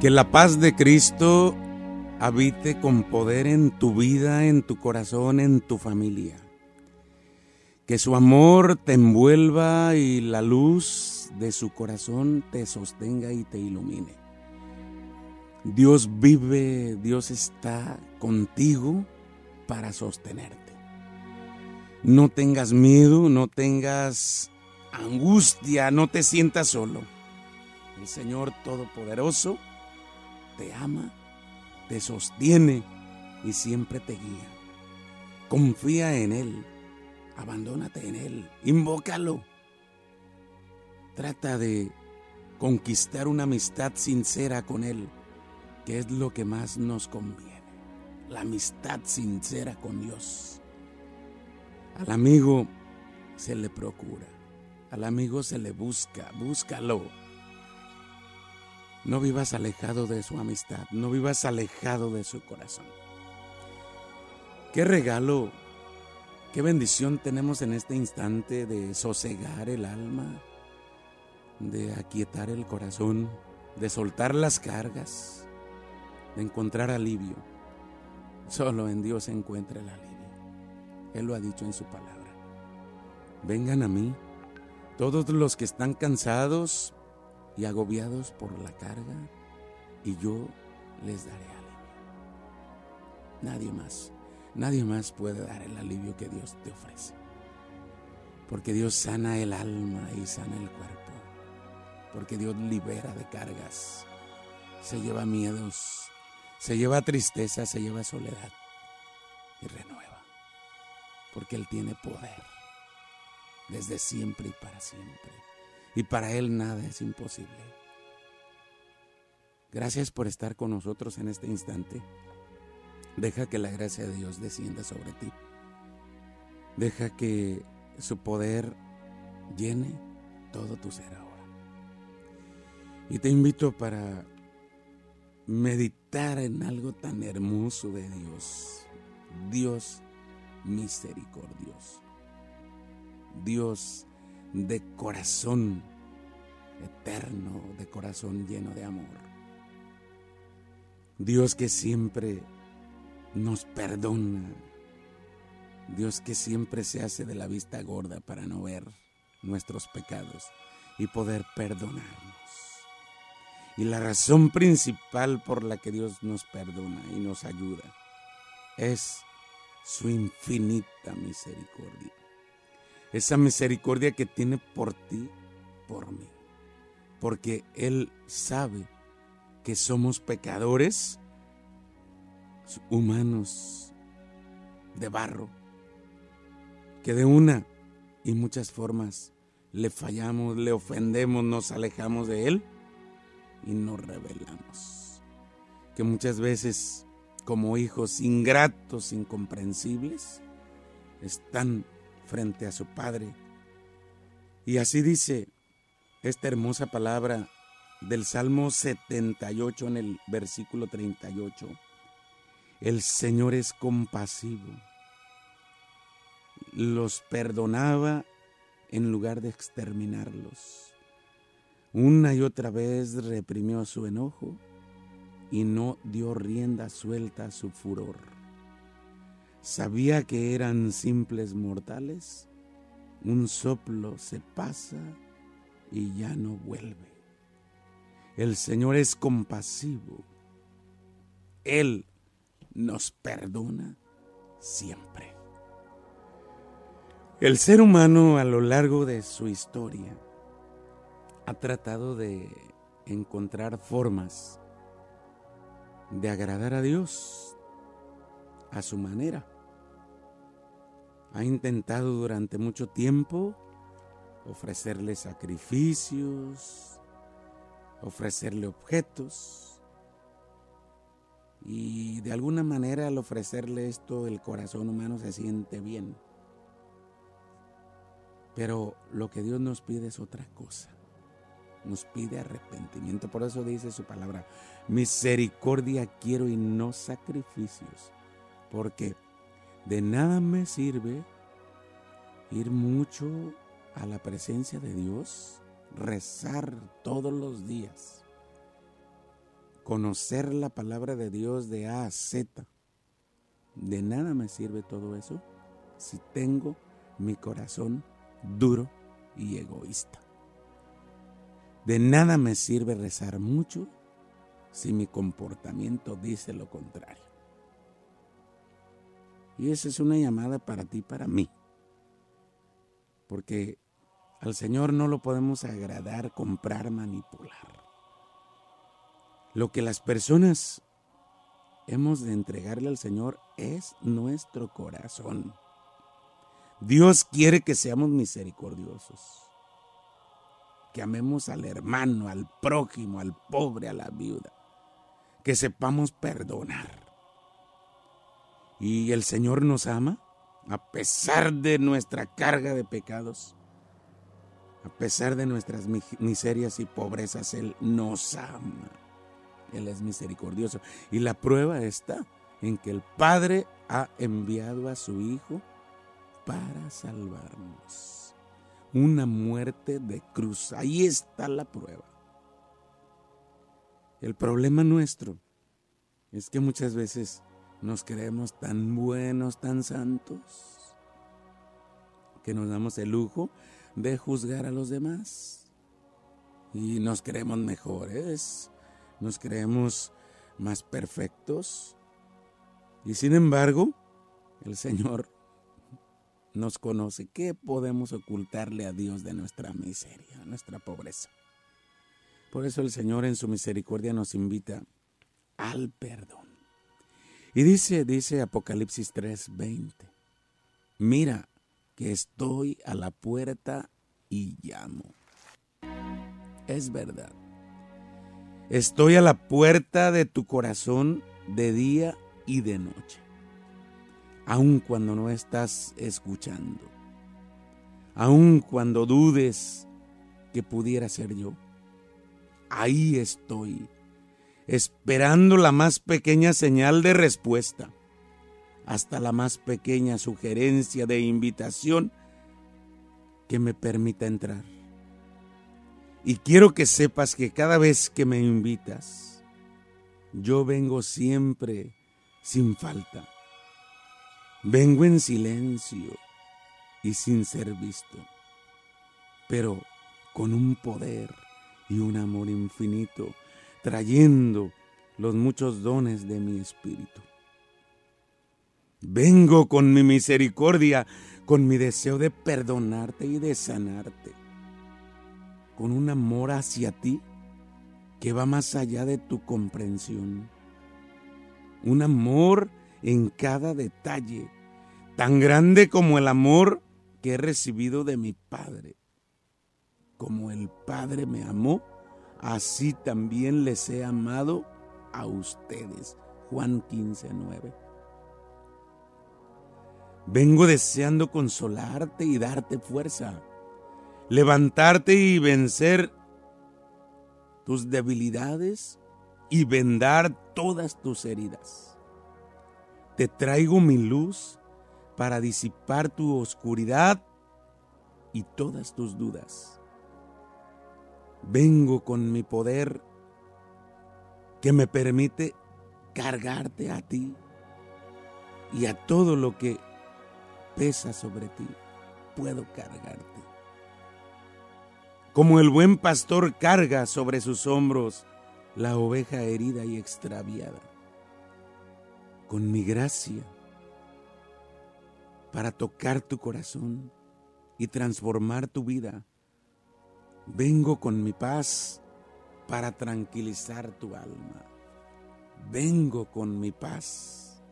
Que la paz de Cristo habite con poder en tu vida, en tu corazón, en tu familia. Que su amor te envuelva y la luz de su corazón te sostenga y te ilumine. Dios vive, Dios está contigo para sostenerte. No tengas miedo, no tengas angustia, no te sientas solo. El Señor Todopoderoso te ama, te sostiene y siempre te guía. Confía en Él, abandónate en Él, invócalo. Trata de conquistar una amistad sincera con Él, que es lo que más nos conviene. La amistad sincera con Dios. Al amigo se le procura, al amigo se le busca, búscalo. No vivas alejado de su amistad, no vivas alejado de su corazón. Qué regalo, qué bendición tenemos en este instante de sosegar el alma, de aquietar el corazón, de soltar las cargas, de encontrar alivio. Solo en Dios se encuentra el alivio. Él lo ha dicho en su palabra. Vengan a mí, todos los que están cansados y agobiados por la carga, y yo les daré alivio. Nadie más, nadie más puede dar el alivio que Dios te ofrece. Porque Dios sana el alma y sana el cuerpo. Porque Dios libera de cargas. Se lleva miedos, se lleva tristeza, se lleva soledad y renueva porque Él tiene poder desde siempre y para siempre. Y para Él nada es imposible. Gracias por estar con nosotros en este instante. Deja que la gracia de Dios descienda sobre ti. Deja que su poder llene todo tu ser ahora. Y te invito para meditar en algo tan hermoso de Dios. Dios misericordioso. Dios de corazón eterno, de corazón lleno de amor. Dios que siempre nos perdona. Dios que siempre se hace de la vista gorda para no ver nuestros pecados y poder perdonarnos. Y la razón principal por la que Dios nos perdona y nos ayuda es su infinita misericordia. Esa misericordia que tiene por ti, por mí. Porque Él sabe que somos pecadores, humanos, de barro, que de una y muchas formas le fallamos, le ofendemos, nos alejamos de Él y nos rebelamos. Que muchas veces como hijos ingratos, incomprensibles, están frente a su Padre. Y así dice esta hermosa palabra del Salmo 78 en el versículo 38. El Señor es compasivo. Los perdonaba en lugar de exterminarlos. Una y otra vez reprimió su enojo y no dio rienda suelta a su furor. Sabía que eran simples mortales, un soplo se pasa y ya no vuelve. El Señor es compasivo, Él nos perdona siempre. El ser humano a lo largo de su historia ha tratado de encontrar formas de agradar a Dios a su manera. Ha intentado durante mucho tiempo ofrecerle sacrificios, ofrecerle objetos. Y de alguna manera al ofrecerle esto el corazón humano se siente bien. Pero lo que Dios nos pide es otra cosa nos pide arrepentimiento. Por eso dice su palabra, misericordia quiero y no sacrificios, porque de nada me sirve ir mucho a la presencia de Dios, rezar todos los días, conocer la palabra de Dios de A a Z. De nada me sirve todo eso si tengo mi corazón duro y egoísta. De nada me sirve rezar mucho si mi comportamiento dice lo contrario. Y esa es una llamada para ti, para mí. Porque al Señor no lo podemos agradar, comprar, manipular. Lo que las personas hemos de entregarle al Señor es nuestro corazón. Dios quiere que seamos misericordiosos, que amemos al hermano, al prójimo, al pobre, a la viuda, que sepamos perdonar. Y el Señor nos ama a pesar de nuestra carga de pecados, a pesar de nuestras miserias y pobrezas, Él nos ama. Él es misericordioso. Y la prueba está en que el Padre ha enviado a su Hijo para salvarnos. Una muerte de cruz. Ahí está la prueba. El problema nuestro es que muchas veces nos creemos tan buenos, tan santos, que nos damos el lujo de juzgar a los demás. Y nos creemos mejores, nos creemos más perfectos. Y sin embargo, el Señor nos conoce. ¿Qué podemos ocultarle a Dios de nuestra miseria, nuestra pobreza? Por eso el Señor en su misericordia nos invita al perdón. Y dice, dice Apocalipsis 3:20, mira que estoy a la puerta y llamo. Es verdad. Estoy a la puerta de tu corazón de día y de noche aun cuando no estás escuchando, aun cuando dudes que pudiera ser yo. Ahí estoy, esperando la más pequeña señal de respuesta, hasta la más pequeña sugerencia de invitación que me permita entrar. Y quiero que sepas que cada vez que me invitas, yo vengo siempre sin falta Vengo en silencio y sin ser visto, pero con un poder y un amor infinito, trayendo los muchos dones de mi espíritu. Vengo con mi misericordia, con mi deseo de perdonarte y de sanarte, con un amor hacia ti que va más allá de tu comprensión. Un amor en cada detalle, tan grande como el amor que he recibido de mi Padre. Como el Padre me amó, así también les he amado a ustedes. Juan 15, 9. Vengo deseando consolarte y darte fuerza, levantarte y vencer tus debilidades y vendar todas tus heridas. Te traigo mi luz para disipar tu oscuridad y todas tus dudas. Vengo con mi poder que me permite cargarte a ti y a todo lo que pesa sobre ti. Puedo cargarte. Como el buen pastor carga sobre sus hombros la oveja herida y extraviada con mi gracia para tocar tu corazón y transformar tu vida. Vengo con mi paz para tranquilizar tu alma. Vengo con mi paz.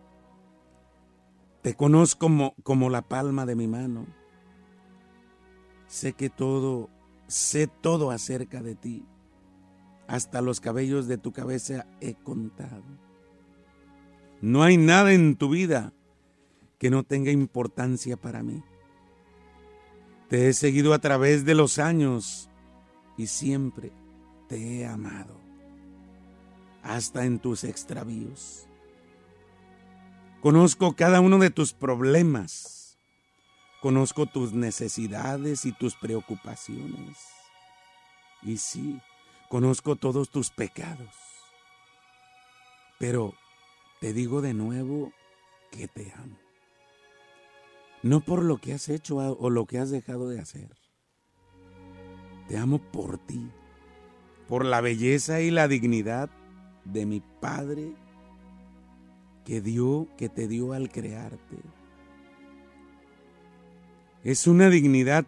Te conozco como, como la palma de mi mano. Sé que todo, sé todo acerca de ti. Hasta los cabellos de tu cabeza he contado. No hay nada en tu vida que no tenga importancia para mí. Te he seguido a través de los años y siempre te he amado, hasta en tus extravíos. Conozco cada uno de tus problemas, conozco tus necesidades y tus preocupaciones. Y sí, conozco todos tus pecados Pero te digo de nuevo que te amo. No por lo que has hecho o lo que has dejado de hacer. Te amo por ti, por la belleza y la dignidad de mi Padre que dio, que te dio al crearte. Es una dignidad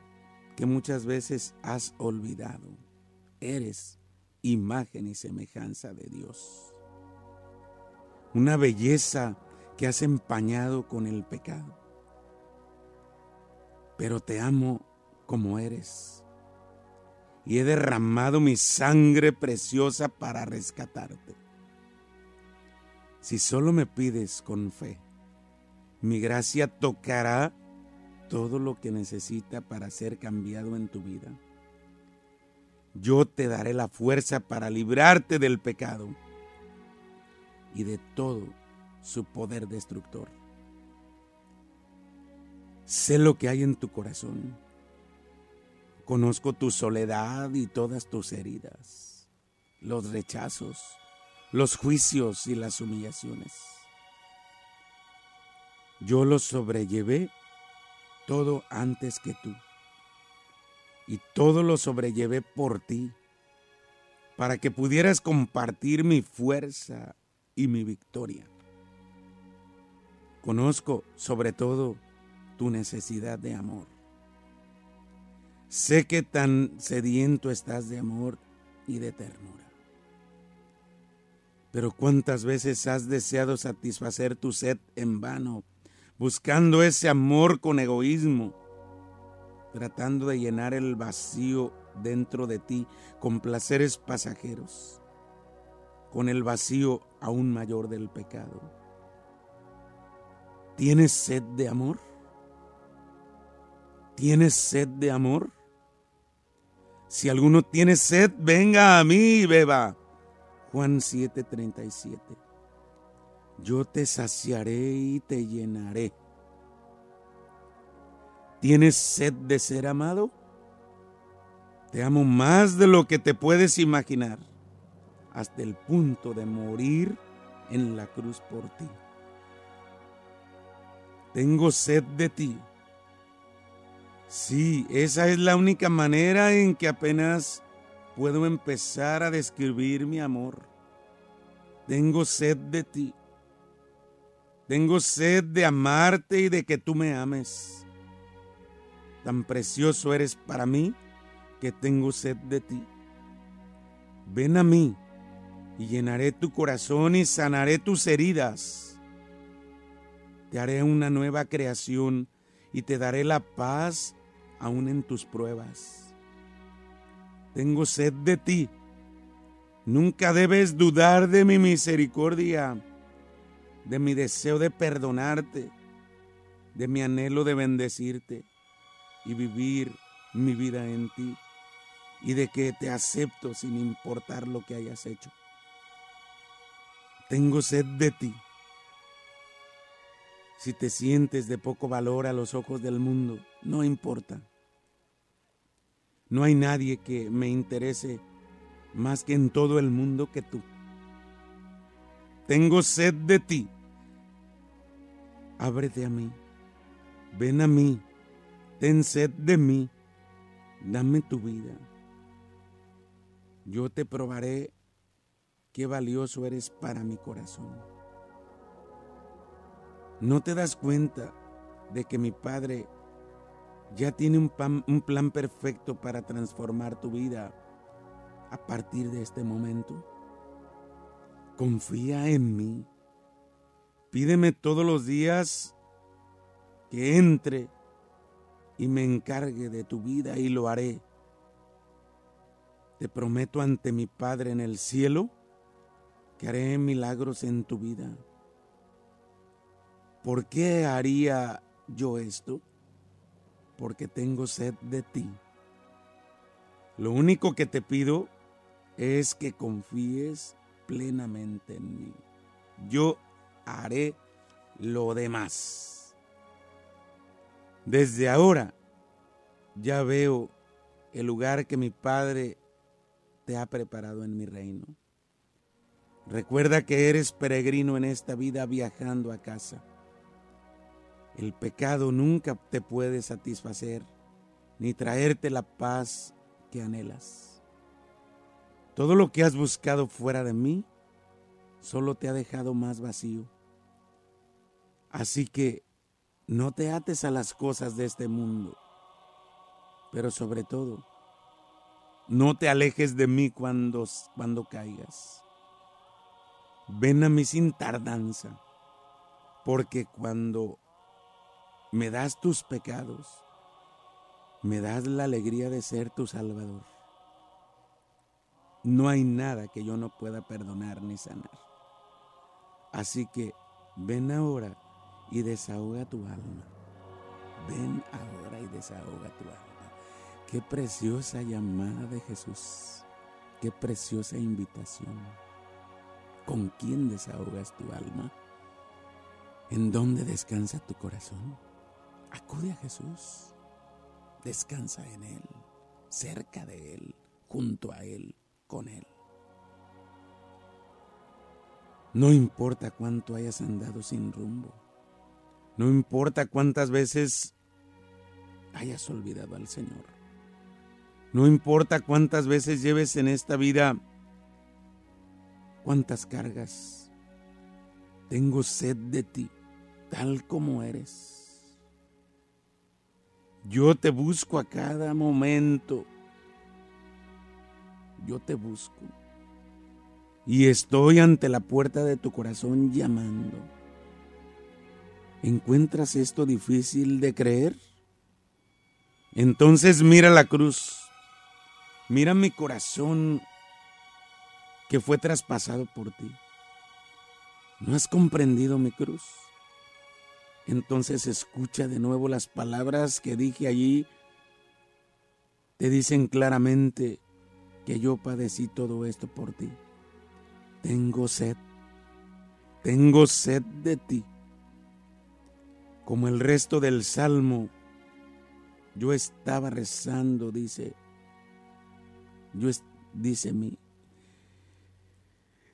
que muchas veces has olvidado. Eres imagen y semejanza de Dios. Una belleza que has empañado con el pecado. Pero te amo como eres. Y he derramado mi sangre preciosa para rescatarte. Si solo me pides con fe, mi gracia tocará todo lo que necesita para ser cambiado en tu vida. Yo te daré la fuerza para librarte del pecado y de todo su poder destructor. Sé lo que hay en tu corazón. Conozco tu soledad y todas tus heridas, los rechazos, los juicios y las humillaciones. Yo los sobrellevé todo antes que tú. Y todo lo sobrellevé por ti, para que pudieras compartir mi fuerza y mi victoria. Conozco sobre todo tu necesidad de amor. Sé que tan sediento estás de amor y de ternura. Pero cuántas veces has deseado satisfacer tu sed en vano buscando ese amor con egoísmo, tratando de llenar el vacío dentro de ti con placeres pasajeros, con el vacío aún mayor del pecado. ¿Tienes sed de amor? ¿Tienes sed de amor? Si alguno tiene sed, venga a mí y beba. Juan 7:37 yo te saciaré y te llenaré. ¿Tienes sed de ser amado? Te amo más de lo que te puedes imaginar, hasta el punto de morir en la cruz por ti. Tengo sed de ti. Sí, esa es la única manera en que apenas puedo empezar a describir mi amor. Tengo sed de ti. Tengo sed de amarte y de que tú me ames. Tan precioso eres para mí que tengo sed de ti. Ven a mí y llenaré tu corazón y sanaré tus heridas. Te haré una nueva creación y te daré la paz aún en tus pruebas. Tengo sed de ti. Nunca debes dudar de mi misericordia de mi deseo de perdonarte, de mi anhelo de bendecirte y vivir mi vida en ti y de que te acepto sin importar lo que hayas hecho. Tengo sed de ti. Si te sientes de poco valor a los ojos del mundo, no importa. No hay nadie que me interese más que en todo el mundo que tú. Tengo sed de ti. Ábrete a mí. Ven a mí. Ten sed de mí. Dame tu vida. Yo te probaré qué valioso eres para mi corazón. ¿No te das cuenta de que mi Padre ya tiene un, un plan perfecto para transformar tu vida a partir de este momento? confía en mí. Pídeme todos los días que entre y me encargue de tu vida y lo haré. Te prometo ante mi Padre en el cielo que haré milagros en tu vida. ¿Por qué haría yo esto? Porque tengo sed de ti. Lo único que te pido es que confíes plenamente en mí. Yo haré lo demás. Desde ahora ya veo el lugar que mi Padre te ha preparado en mi reino. Recuerda que eres peregrino en esta vida viajando a casa. El pecado nunca te puede satisfacer ni traerte la paz que anhelas. Todo lo que has buscado fuera de mí solo te ha dejado más vacío. Así que no te ates a las cosas de este mundo, pero sobre todo, no te alejes de mí cuando, cuando caigas. Ven a mí sin tardanza, porque cuando me das tus pecados, me das la alegría de ser tu Salvador. No hay nada que yo no pueda perdonar ni sanar. Así que ven ahora y desahoga tu alma. Ven ahora y desahoga tu alma. Qué preciosa llamada de Jesús. Qué preciosa invitación. ¿Con quién desahogas tu alma? ¿En dónde descansa tu corazón? Acude a Jesús. Descansa en Él, cerca de Él, junto a Él, con Él. No importa cuánto hayas andado sin rumbo. No importa cuántas veces hayas olvidado al Señor. No importa cuántas veces lleves en esta vida, cuántas cargas. Tengo sed de ti, tal como eres. Yo te busco a cada momento. Yo te busco. Y estoy ante la puerta de tu corazón llamando. ¿Encuentras esto difícil de creer? Entonces mira la cruz. Mira mi corazón que fue traspasado por ti. ¿No has comprendido mi cruz? Entonces escucha de nuevo las palabras que dije allí. Te dicen claramente que yo padecí todo esto por ti. Tengo sed, tengo sed de ti como el resto del salmo, yo estaba rezando, dice, yo dice mí,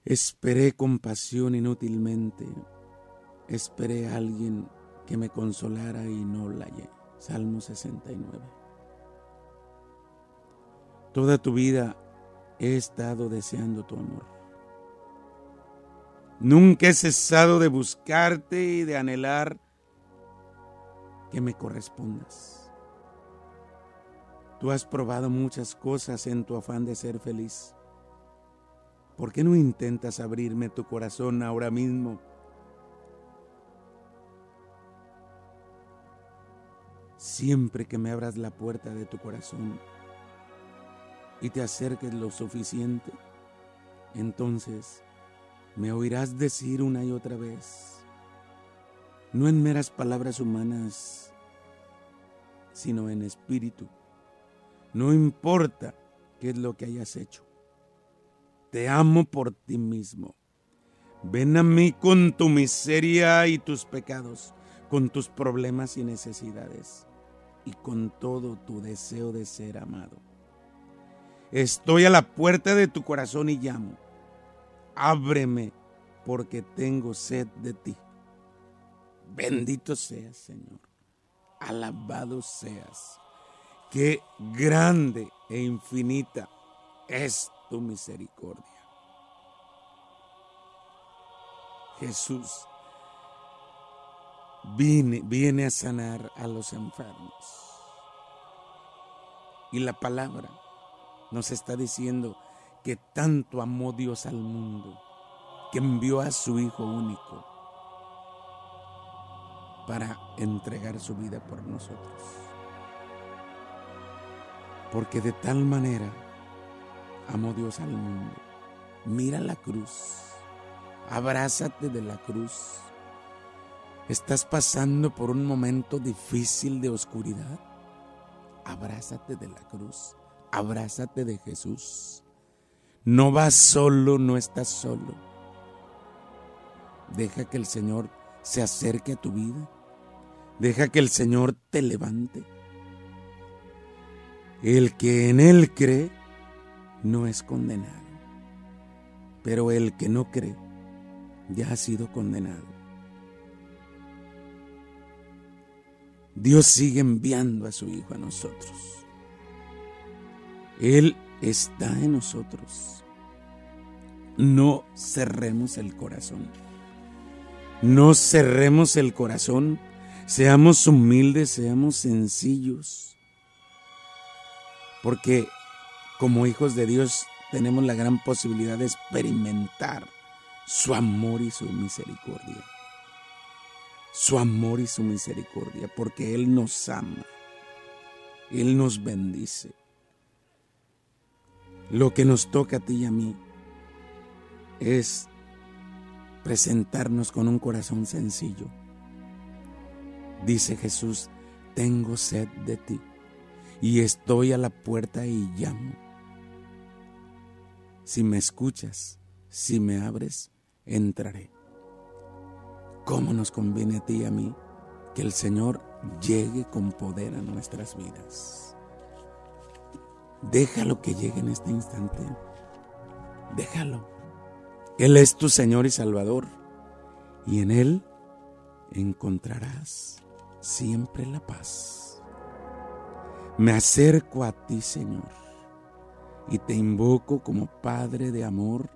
esperé compasión inútilmente, esperé a alguien que me consolara y no la hallé. Salmo 69. Toda tu vida he estado deseando tu amor. Nunca he cesado de buscarte y de anhelar que me correspondas. Tú has probado muchas cosas en tu afán de ser feliz. ¿Por qué no intentas abrirme tu corazón ahora mismo? Siempre que me abras la puerta de tu corazón y te acerques lo suficiente, entonces me oirás decir una y otra vez, no en meras palabras humanas, sino en espíritu. No importa qué es lo que hayas hecho. Te amo por ti mismo. Ven a mí con tu miseria y tus pecados, con tus problemas y necesidades, y con todo tu deseo de ser amado. Estoy a la puerta de tu corazón y llamo. Ábreme porque tengo sed de ti. Bendito seas, Señor. Alabado seas. Qué grande e infinita es tu misericordia. Jesús viene, viene a sanar a los enfermos. Y la palabra nos está diciendo que tanto amó Dios al mundo que envió a su Hijo único para entregar su vida por nosotros. Porque de tal manera amó Dios al mundo. Mira la cruz. Abrázate de la cruz. ¿Estás pasando por un momento difícil de oscuridad? Abrázate de la cruz. Abrázate de Jesús. No vas solo, no estás solo. Deja que el Señor se acerque a tu vida. Deja que el Señor te levante. El que en Él cree no es condenado. pero el que no cree ya ha sido condenado. Dios sigue enviando a su Hijo a nosotros. Él está en nosotros. No cerremos el corazón. No cerremos el corazón. Seamos humildes, seamos sencillos. Porque como hijos de Dios tenemos la gran posibilidad de experimentar su amor y su misericordia su amor y su misericordia, porque Él nos ama, Él nos bendice. Lo que nos toca a ti y a mí es presentarnos con un corazón sencillo. Dice Jesús, tengo sed de ti y estoy a la puerta y llamo. Si me escuchas, si me abres, entraré. ¿Cómo nos conviene a ti y a mí que el Señor llegue con poder a nuestras vidas? Déjalo que llegue en este instante. Déjalo. Él es tu Señor y Salvador. Y en Él encontrarás siempre la paz. Me acerco a ti, Señor, y te invoco como Padre de amor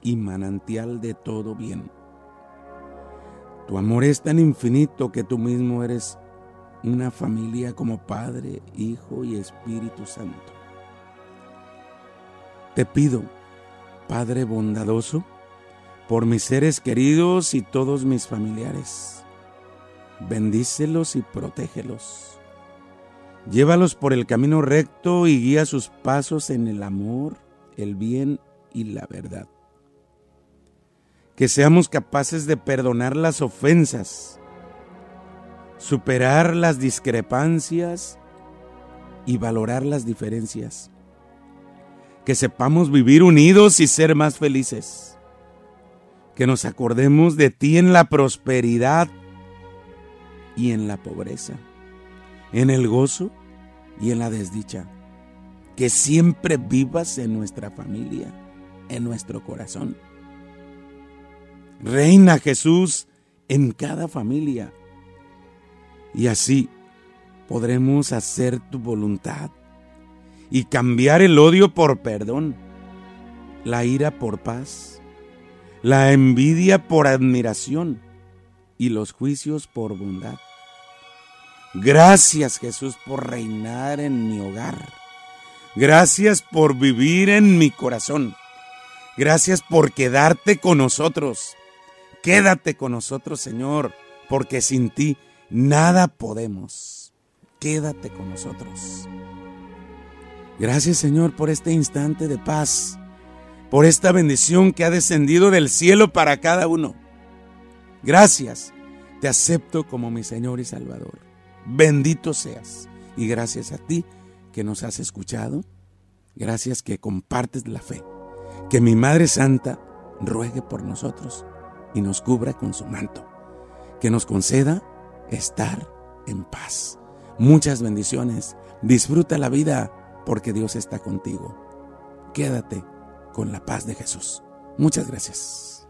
y manantial de todo bien tu amor es tan infinito que tú mismo eres una familia como Padre, Hijo y Espíritu Santo. Te pido, Padre bondadoso, por mis seres queridos y todos mis familiares, bendícelos y protégelos. Llévalos por el camino recto y guía sus pasos en el amor, el bien y la verdad que seamos capaces de perdonar las ofensas, superar las discrepancias y valorar las diferencias. Que sepamos vivir unidos y ser más felices. Que nos acordemos de ti en la prosperidad y en la pobreza, en el gozo y en la desdicha. Que siempre vivas en nuestra familia, en nuestro corazón Reina Jesús en cada familia. Y así podremos hacer tu voluntad y cambiar el odio por perdón, la ira por paz, la envidia por admiración y los juicios por bondad. Gracias Jesús por reinar en mi hogar. Gracias por vivir en mi corazón. Gracias por quedarte con nosotros. Quédate con nosotros, Señor, porque sin ti nada podemos. Quédate con nosotros. Gracias, Señor, por este instante de paz, por esta bendición que ha descendido del cielo para cada uno. Gracias, te acepto como mi Señor y Salvador. Bendito seas. Y gracias a ti que nos has escuchado, gracias que compartes la fe. Que mi Madre Santa ruegue por nosotros y nos cubra con su manto. Que nos conceda estar en paz. Muchas bendiciones. Disfruta la vida porque Dios está contigo. Quédate con la paz de Jesús. Muchas gracias.